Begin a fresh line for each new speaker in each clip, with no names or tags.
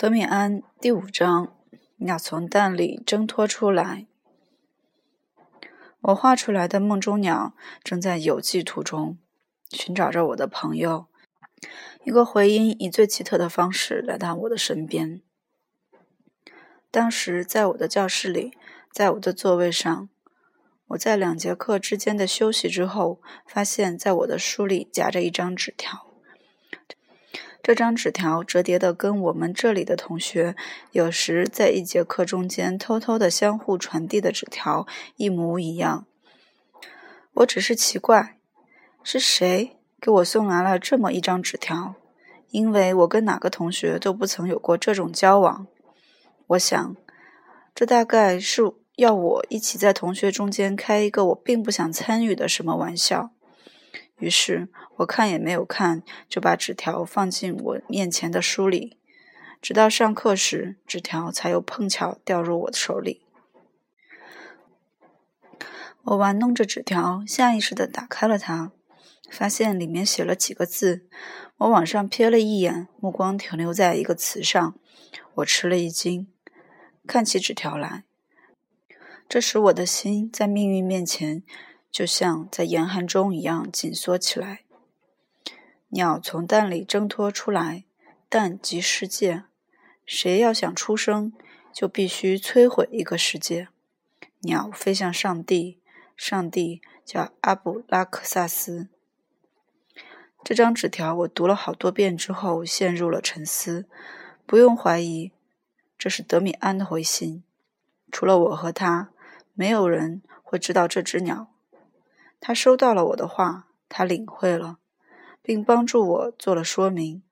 德米安第五章：鸟从蛋里挣脱出来。我画出来的梦中鸟正在游记途中，寻找着我的朋友。一个回音以最奇特的方式来到我的身边。当时在我的教室里，在我的座位上，我在两节课之间的休息之后，发现在我的书里夹着一张纸条。这张纸条折叠的跟我们这里的同学有时在一节课中间偷偷的相互传递的纸条一模一样。我只是奇怪，是谁给我送来了这么一张纸条？因为我跟哪个同学都不曾有过这种交往。我想，这大概是要我一起在同学中间开一个我并不想参与的什么玩笑。于是我看也没有看，就把纸条放进我面前的书里，直到上课时，纸条才又碰巧掉入我的手里。我玩弄着纸条，下意识地打开了它，发现里面写了几个字。我往上瞥了一眼，目光停留在一个词上，我吃了一惊，看起纸条来。这使我的心在命运面前。就像在严寒中一样紧缩起来。鸟从蛋里挣脱出来，蛋即世界。谁要想出生，就必须摧毁一个世界。鸟飞向上帝，上帝叫阿布拉克萨斯。这张纸条我读了好多遍之后，陷入了沉思。不用怀疑，这是德米安的回信。除了我和他，没有人会知道这只鸟。他收到了我的话，他领会了，并帮助我做了说明。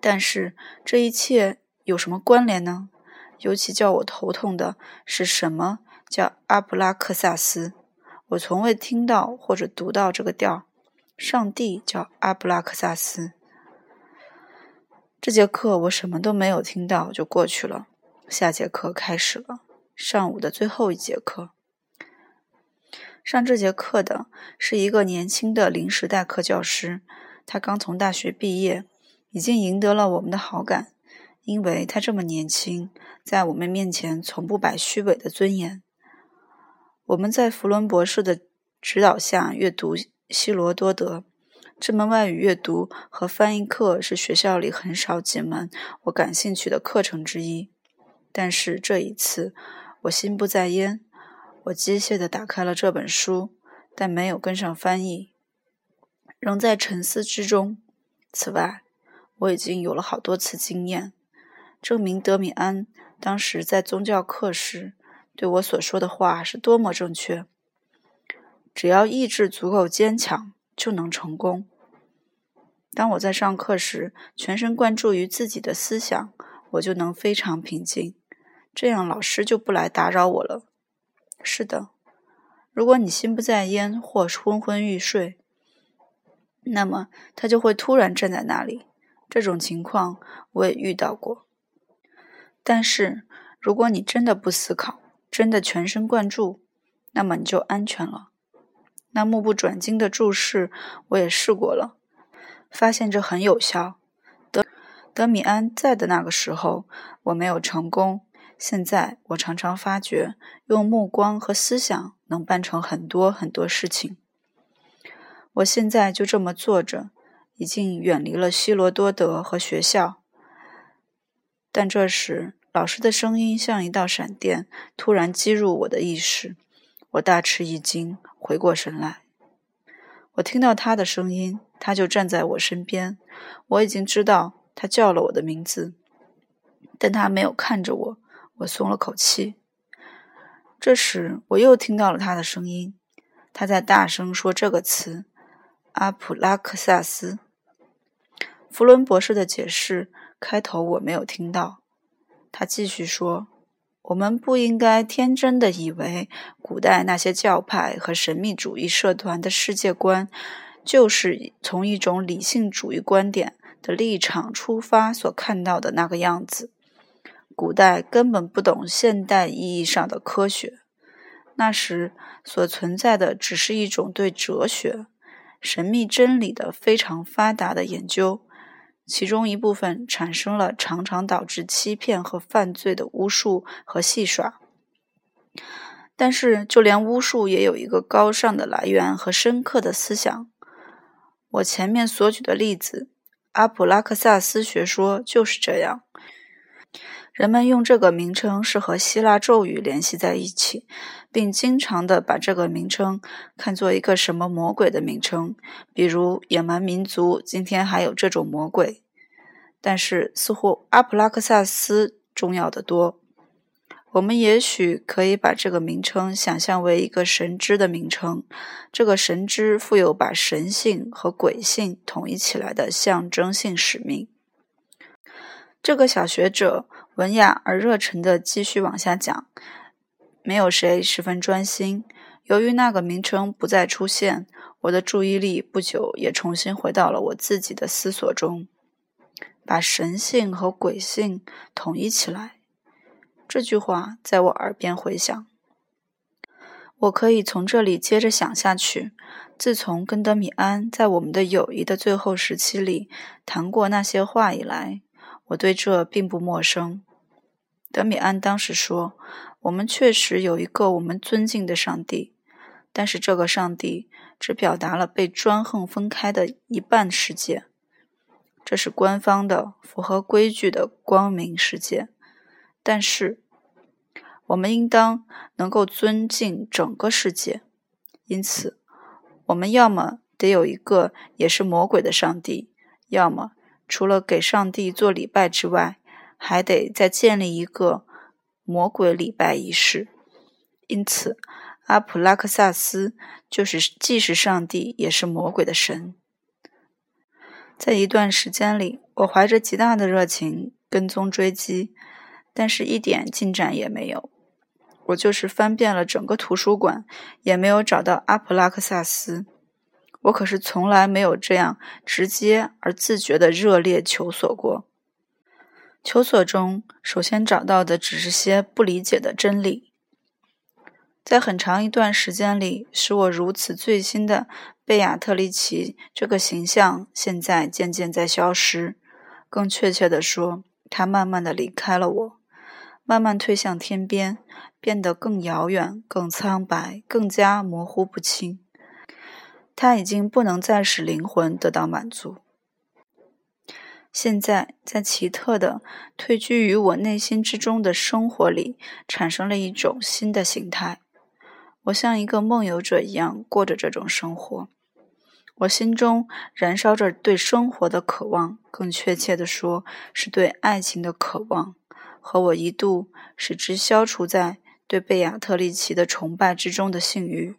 但是这一切有什么关联呢？尤其叫我头痛的是什么叫阿布拉克萨斯？我从未听到或者读到这个调。上帝叫阿布拉克萨斯。这节课我什么都没有听到，就过去了。下节课开始了，上午的最后一节课。上这节课的是一个年轻的临时代课教师，他刚从大学毕业，已经赢得了我们的好感，因为他这么年轻，在我们面前从不摆虚伪的尊严。我们在弗伦博士的指导下阅读希罗多德，这门外语阅读和翻译课是学校里很少几门我感兴趣的课程之一，但是这一次我心不在焉。我机械地打开了这本书，但没有跟上翻译，仍在沉思之中。此外，我已经有了好多次经验，证明德米安当时在宗教课时对我所说的话是多么正确。只要意志足够坚强，就能成功。当我在上课时全神贯注于自己的思想，我就能非常平静，这样老师就不来打扰我了。是的，如果你心不在焉或昏昏欲睡，那么他就会突然站在那里。这种情况我也遇到过。但是如果你真的不思考，真的全神贯注，那么你就安全了。那目不转睛的注视我也试过了，发现这很有效。德德米安在的那个时候，我没有成功。现在我常常发觉，用目光和思想能办成很多很多事情。我现在就这么坐着，已经远离了希罗多德和学校。但这时，老师的声音像一道闪电，突然击入我的意识。我大吃一惊，回过神来。我听到他的声音，他就站在我身边。我已经知道他叫了我的名字，但他没有看着我。我松了口气。这时，我又听到了他的声音，他在大声说这个词：“阿普拉克萨斯。”弗伦博士的解释开头我没有听到。他继续说：“我们不应该天真的以为，古代那些教派和神秘主义社团的世界观，就是从一种理性主义观点的立场出发所看到的那个样子。”古代根本不懂现代意义上的科学，那时所存在的只是一种对哲学、神秘真理的非常发达的研究，其中一部分产生了常常导致欺骗和犯罪的巫术和戏耍。但是，就连巫术也有一个高尚的来源和深刻的思想。我前面所举的例子，阿普拉克萨斯学说就是这样。人们用这个名称是和希腊咒语联系在一起，并经常的把这个名称看作一个什么魔鬼的名称，比如野蛮民族今天还有这种魔鬼。但是，似乎阿普拉克萨斯重要的多。我们也许可以把这个名称想象为一个神之的名称，这个神之富有把神性和鬼性统一起来的象征性使命。这个小学者文雅而热忱地继续往下讲，没有谁十分专心。由于那个名称不再出现，我的注意力不久也重新回到了我自己的思索中，把神性和鬼性统一起来。这句话在我耳边回响，我可以从这里接着想下去。自从跟德米安在我们的友谊的最后时期里谈过那些话以来，我对这并不陌生。德米安当时说：“我们确实有一个我们尊敬的上帝，但是这个上帝只表达了被专横分开的一半世界，这是官方的、符合规矩的光明世界。”但是，我们应当能够尊敬整个世界。因此，我们要么得有一个也是魔鬼的上帝，要么除了给上帝做礼拜之外，还得再建立一个魔鬼礼拜仪式。因此，阿普拉克萨斯就是既是上帝也是魔鬼的神。在一段时间里，我怀着极大的热情跟踪追击。但是，一点进展也没有。我就是翻遍了整个图书馆，也没有找到阿普拉克萨斯。我可是从来没有这样直接而自觉的热烈求索过。求索中，首先找到的只是些不理解的真理。在很长一段时间里，使我如此醉心的贝亚特丽奇这个形象，现在渐渐在消失。更确切地说，他慢慢的离开了我。慢慢退向天边，变得更遥远、更苍白、更加模糊不清。他已经不能再使灵魂得到满足。现在，在奇特的退居于我内心之中的生活里，产生了一种新的形态。我像一个梦游者一样过着这种生活。我心中燃烧着对生活的渴望，更确切的说，是对爱情的渴望。和我一度使之消除在对贝亚特丽奇的崇拜之中的性欲，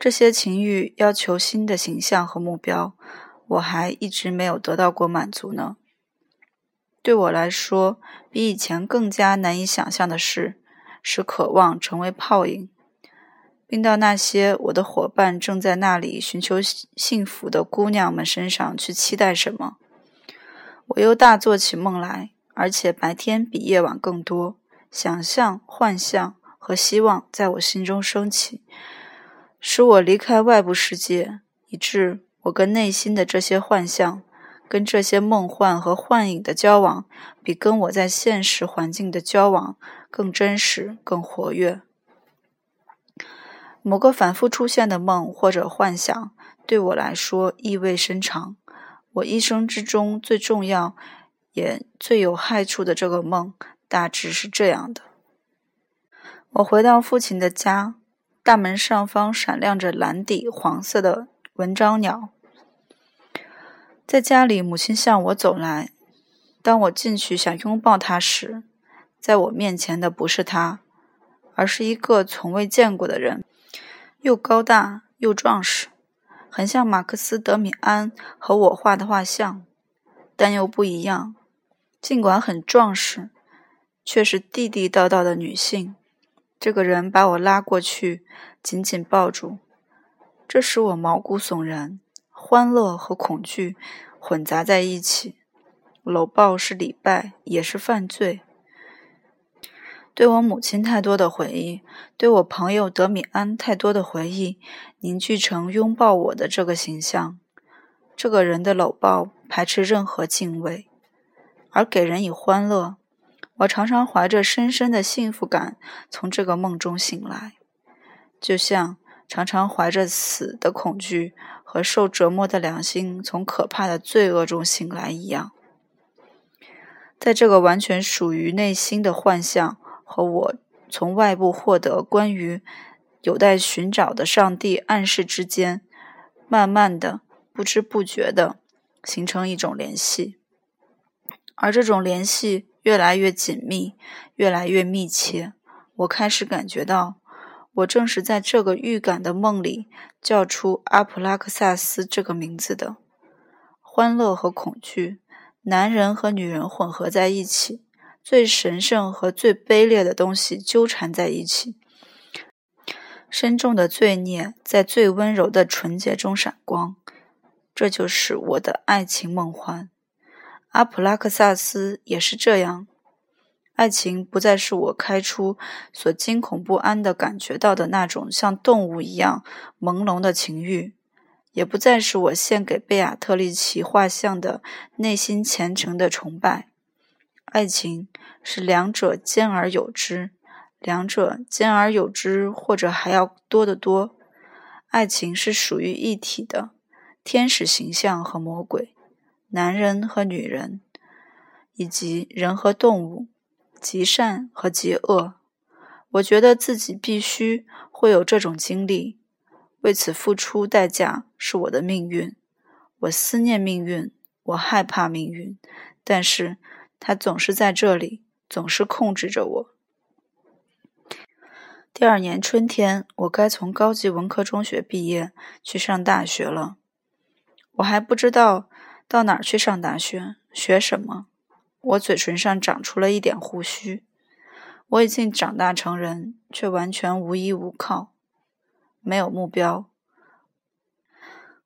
这些情欲要求新的形象和目标，我还一直没有得到过满足呢。对我来说，比以前更加难以想象的是，使渴望成为泡影，并到那些我的伙伴正在那里寻求幸福的姑娘们身上去期待什么。我又大做起梦来。而且白天比夜晚更多，想象、幻象和希望在我心中升起，使我离开外部世界，以致我跟内心的这些幻象、跟这些梦幻和幻影的交往，比跟我在现实环境的交往更真实、更活跃。某个反复出现的梦或者幻想，对我来说意味深长。我一生之中最重要。也最有害处的这个梦，大致是这样的：我回到父亲的家，大门上方闪亮着蓝底黄色的文章鸟。在家里，母亲向我走来。当我进去想拥抱她时，在我面前的不是她，而是一个从未见过的人，又高大又壮实，很像马克思·德米安和我画的画像，但又不一样。尽管很壮实，却是地地道道的女性。这个人把我拉过去，紧紧抱住，这使我毛骨悚然，欢乐和恐惧混杂在一起。搂抱是礼拜，也是犯罪。对我母亲太多的回忆，对我朋友德米安太多的回忆，凝聚成拥抱我的这个形象。这个人的搂抱排斥任何敬畏，而给人以欢乐。我常常怀着深深的幸福感从这个梦中醒来，就像常常怀着死的恐惧和受折磨的良心从可怕的罪恶中醒来一样。在这个完全属于内心的幻象和我从外部获得关于有待寻找的上帝暗示之间，慢慢的、不知不觉的形成一种联系，而这种联系。越来越紧密，越来越密切。我开始感觉到，我正是在这个预感的梦里叫出阿普拉克萨斯这个名字的。欢乐和恐惧，男人和女人混合在一起，最神圣和最卑劣的东西纠缠在一起。深重的罪孽在最温柔的纯洁中闪光。这就是我的爱情梦幻。阿普拉克萨斯也是这样，爱情不再是我开出所惊恐不安的感觉到的那种像动物一样朦胧的情欲，也不再是我献给贝亚特丽奇画像的内心虔诚的崇拜。爱情是两者兼而有之，两者兼而有之，或者还要多得多。爱情是属于一体的，天使形象和魔鬼。男人和女人，以及人和动物，极善和极恶，我觉得自己必须会有这种经历，为此付出代价是我的命运。我思念命运，我害怕命运，但是它总是在这里，总是控制着我。第二年春天，我该从高级文科中学毕业，去上大学了。我还不知道。到哪儿去上大学？学什么？我嘴唇上长出了一点胡须。我已经长大成人，却完全无依无靠，没有目标。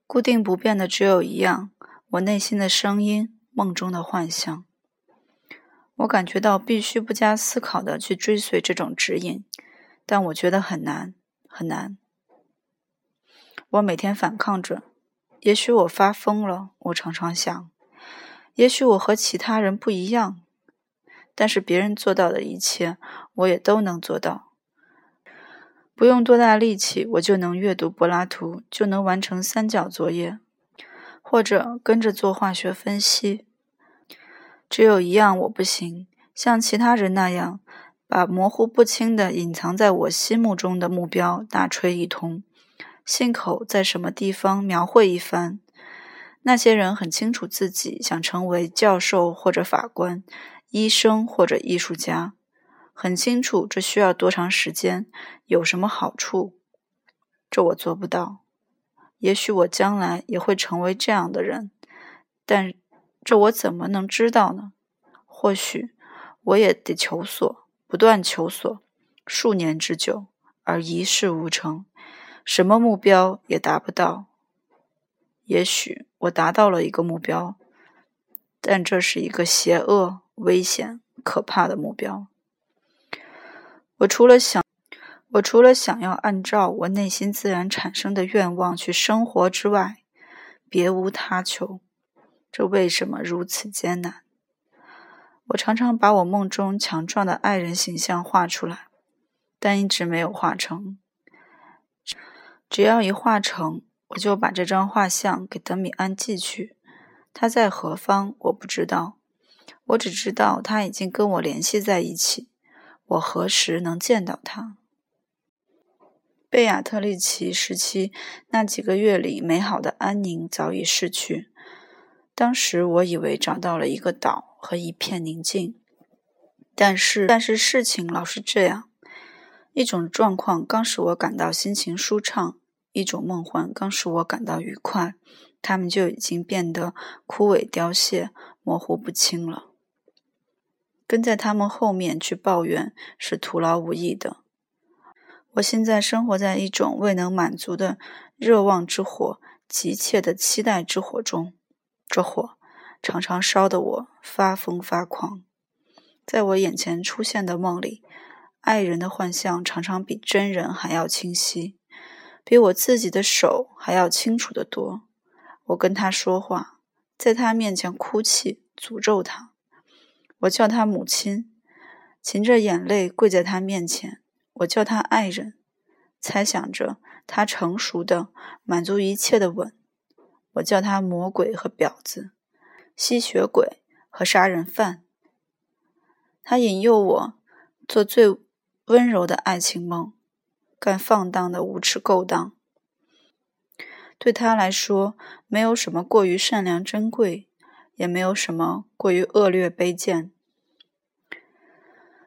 固定不变的只有一样：我内心的声音，梦中的幻象。我感觉到必须不加思考的去追随这种指引，但我觉得很难，很难。我每天反抗着。也许我发疯了，我常常想，也许我和其他人不一样，但是别人做到的一切，我也都能做到。不用多大力气，我就能阅读柏拉图，就能完成三角作业，或者跟着做化学分析。只有一样我不行，像其他人那样，把模糊不清的隐藏在我心目中的目标大吹一通。信口在什么地方描绘一番？那些人很清楚自己想成为教授或者法官、医生或者艺术家，很清楚这需要多长时间，有什么好处。这我做不到。也许我将来也会成为这样的人，但这我怎么能知道呢？或许我也得求索，不断求索，数年之久，而一事无成。什么目标也达不到。也许我达到了一个目标，但这是一个邪恶、危险、可怕的目标。我除了想，我除了想要按照我内心自然产生的愿望去生活之外，别无他求。这为什么如此艰难？我常常把我梦中强壮的爱人形象画出来，但一直没有画成。只要一画成，我就把这张画像给德米安寄去。他在何方？我不知道。我只知道他已经跟我联系在一起。我何时能见到他？贝亚特丽奇时期那几个月里，美好的安宁早已逝去。当时我以为找到了一个岛和一片宁静，但是，但是事情老是这样。一种状况刚使我感到心情舒畅。一种梦幻刚使我感到愉快，他们就已经变得枯萎凋谢、模糊不清了。跟在他们后面去抱怨是徒劳无益的。我现在生活在一种未能满足的热望之火、急切的期待之火中，这火常常烧得我发疯发狂。在我眼前出现的梦里，爱人的幻象常常比真人还要清晰。比我自己的手还要清楚得多，我跟他说话，在他面前哭泣，诅咒他。我叫他母亲，噙着眼泪跪在他面前。我叫他爱人，猜想着他成熟的满足一切的吻。我叫他魔鬼和婊子，吸血鬼和杀人犯。他引诱我做最温柔的爱情梦，干放荡的无耻勾当。对他来说，没有什么过于善良珍贵，也没有什么过于恶劣卑贱。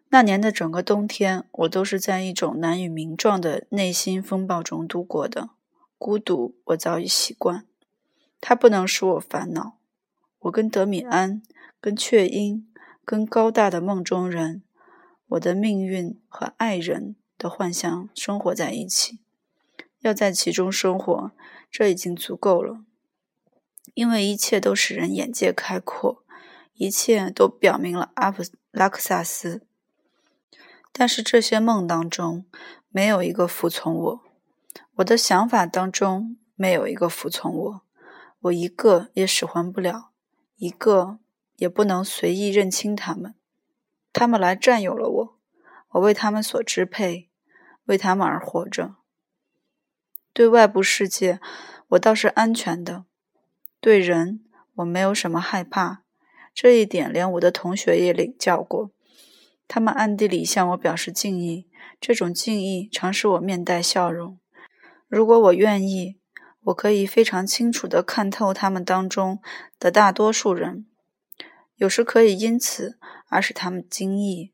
那年的整个冬天，我都是在一种难以名状的内心风暴中度过的。孤独，我早已习惯。它不能使我烦恼。我跟德米安、跟雀鹰、跟高大的梦中人，我的命运和爱人的幻想生活在一起。要在其中生活，这已经足够了。因为一切都使人眼界开阔，一切都表明了阿普拉克萨斯。但是这些梦当中，没有一个服从我；我的想法当中，没有一个服从我。我一个也使唤不了，一个也不能随意认清他们。他们来占有了我，我为他们所支配，为他们而活着。对外部世界，我倒是安全的；对人，我没有什么害怕。这一点，连我的同学也领教过。他们暗地里向我表示敬意，这种敬意常使我面带笑容。如果我愿意。我可以非常清楚地看透他们当中的大多数人，有时可以因此而使他们惊异。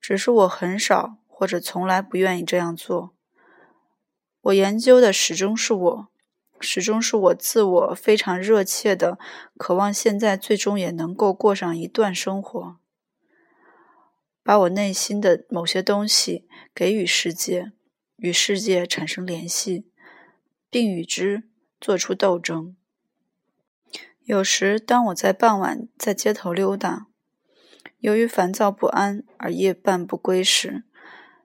只是我很少或者从来不愿意这样做。我研究的始终是我，始终是我自我非常热切的渴望，现在最终也能够过上一段生活，把我内心的某些东西给予世界，与世界产生联系。并与之做出斗争。有时，当我在傍晚在街头溜达，由于烦躁不安而夜半不归时，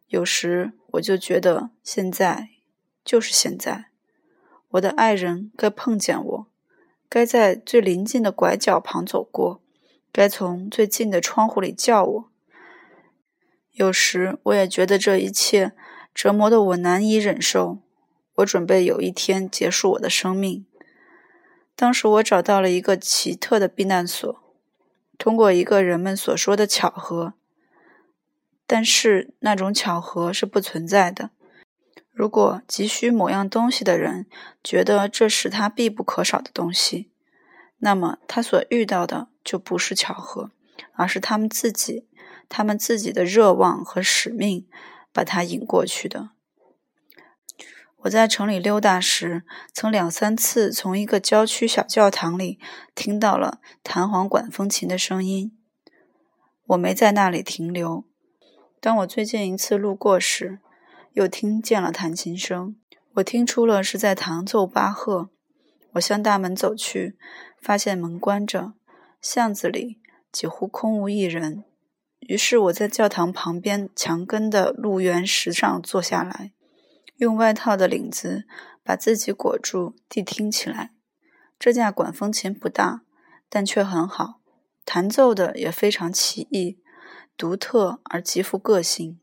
有时我就觉得现在就是现在，我的爱人该碰见我，该在最临近的拐角旁走过，该从最近的窗户里叫我。有时，我也觉得这一切折磨得我难以忍受。我准备有一天结束我的生命。当时我找到了一个奇特的避难所，通过一个人们所说的巧合，但是那种巧合是不存在的。如果急需某样东西的人觉得这是他必不可少的东西，那么他所遇到的就不是巧合，而是他们自己、他们自己的热望和使命把他引过去的。我在城里溜达时，曾两三次从一个郊区小教堂里听到了弹簧管风琴的声音。我没在那里停留。当我最近一次路过时，又听见了弹琴声。我听出了是在弹奏巴赫。我向大门走去，发现门关着，巷子里几乎空无一人。于是我在教堂旁边墙根的路缘石上坐下来。用外套的领子把自己裹住，谛听起来。这架管风琴不大，但却很好，弹奏的也非常奇异、独特而极富个性，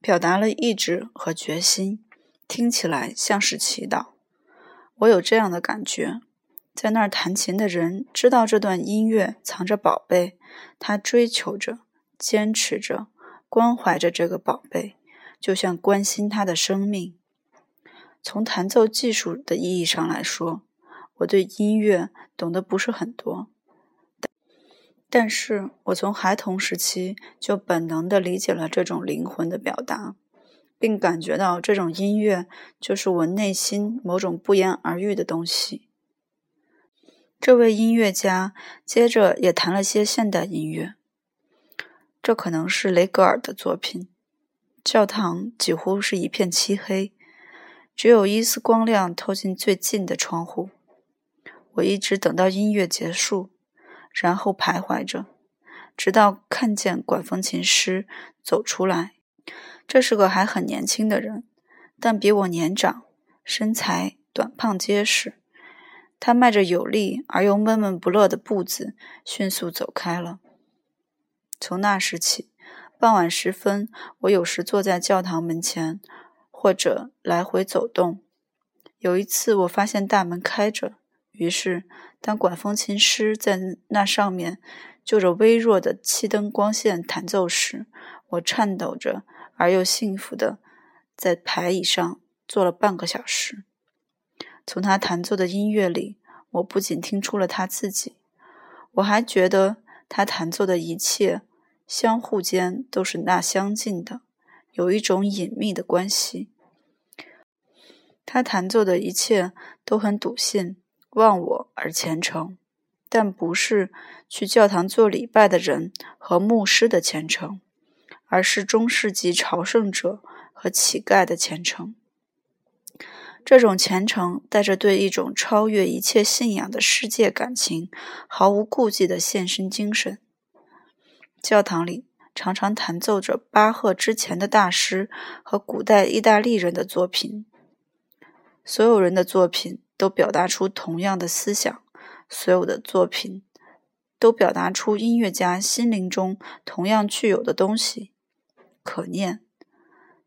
表达了意志和决心，听起来像是祈祷。我有这样的感觉：在那儿弹琴的人知道这段音乐藏着宝贝，他追求着、坚持着、关怀着这个宝贝，就像关心他的生命。从弹奏技术的意义上来说，我对音乐懂得不是很多，但但是我从孩童时期就本能的理解了这种灵魂的表达，并感觉到这种音乐就是我内心某种不言而喻的东西。这位音乐家接着也弹了些现代音乐，这可能是雷格尔的作品。教堂几乎是一片漆黑。只有一丝光亮透进最近的窗户。我一直等到音乐结束，然后徘徊着，直到看见管风琴师走出来。这是个还很年轻的人，但比我年长，身材短胖结实。他迈着有力而又闷闷不乐的步子，迅速走开了。从那时起，傍晚时分，我有时坐在教堂门前，或者来回走动。有一次，我发现大门开着，于是当管风琴师在那上面就着微弱的气灯光线弹奏时，我颤抖着而又幸福地在排椅上坐了半个小时。从他弹奏的音乐里，我不仅听出了他自己，我还觉得他弹奏的一切相互间都是那相近的，有一种隐秘的关系。他弹奏的一切都很笃信、忘我而虔诚，但不是去教堂做礼拜的人和牧师的虔诚，而是中世纪朝圣者和乞丐的虔诚。这种虔诚带着对一种超越一切信仰的世界感情毫无顾忌的献身精神。教堂里常常弹奏着巴赫之前的大师和古代意大利人的作品。所有人的作品都表达出同样的思想，所有的作品都表达出音乐家心灵中同样具有的东西：可念，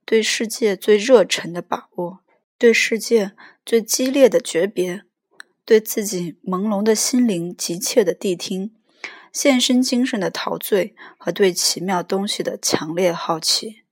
对世界最热忱的把握。对世界最激烈的诀别，对自己朦胧的心灵急切的谛听，献身精神的陶醉和对奇妙东西的强烈好奇。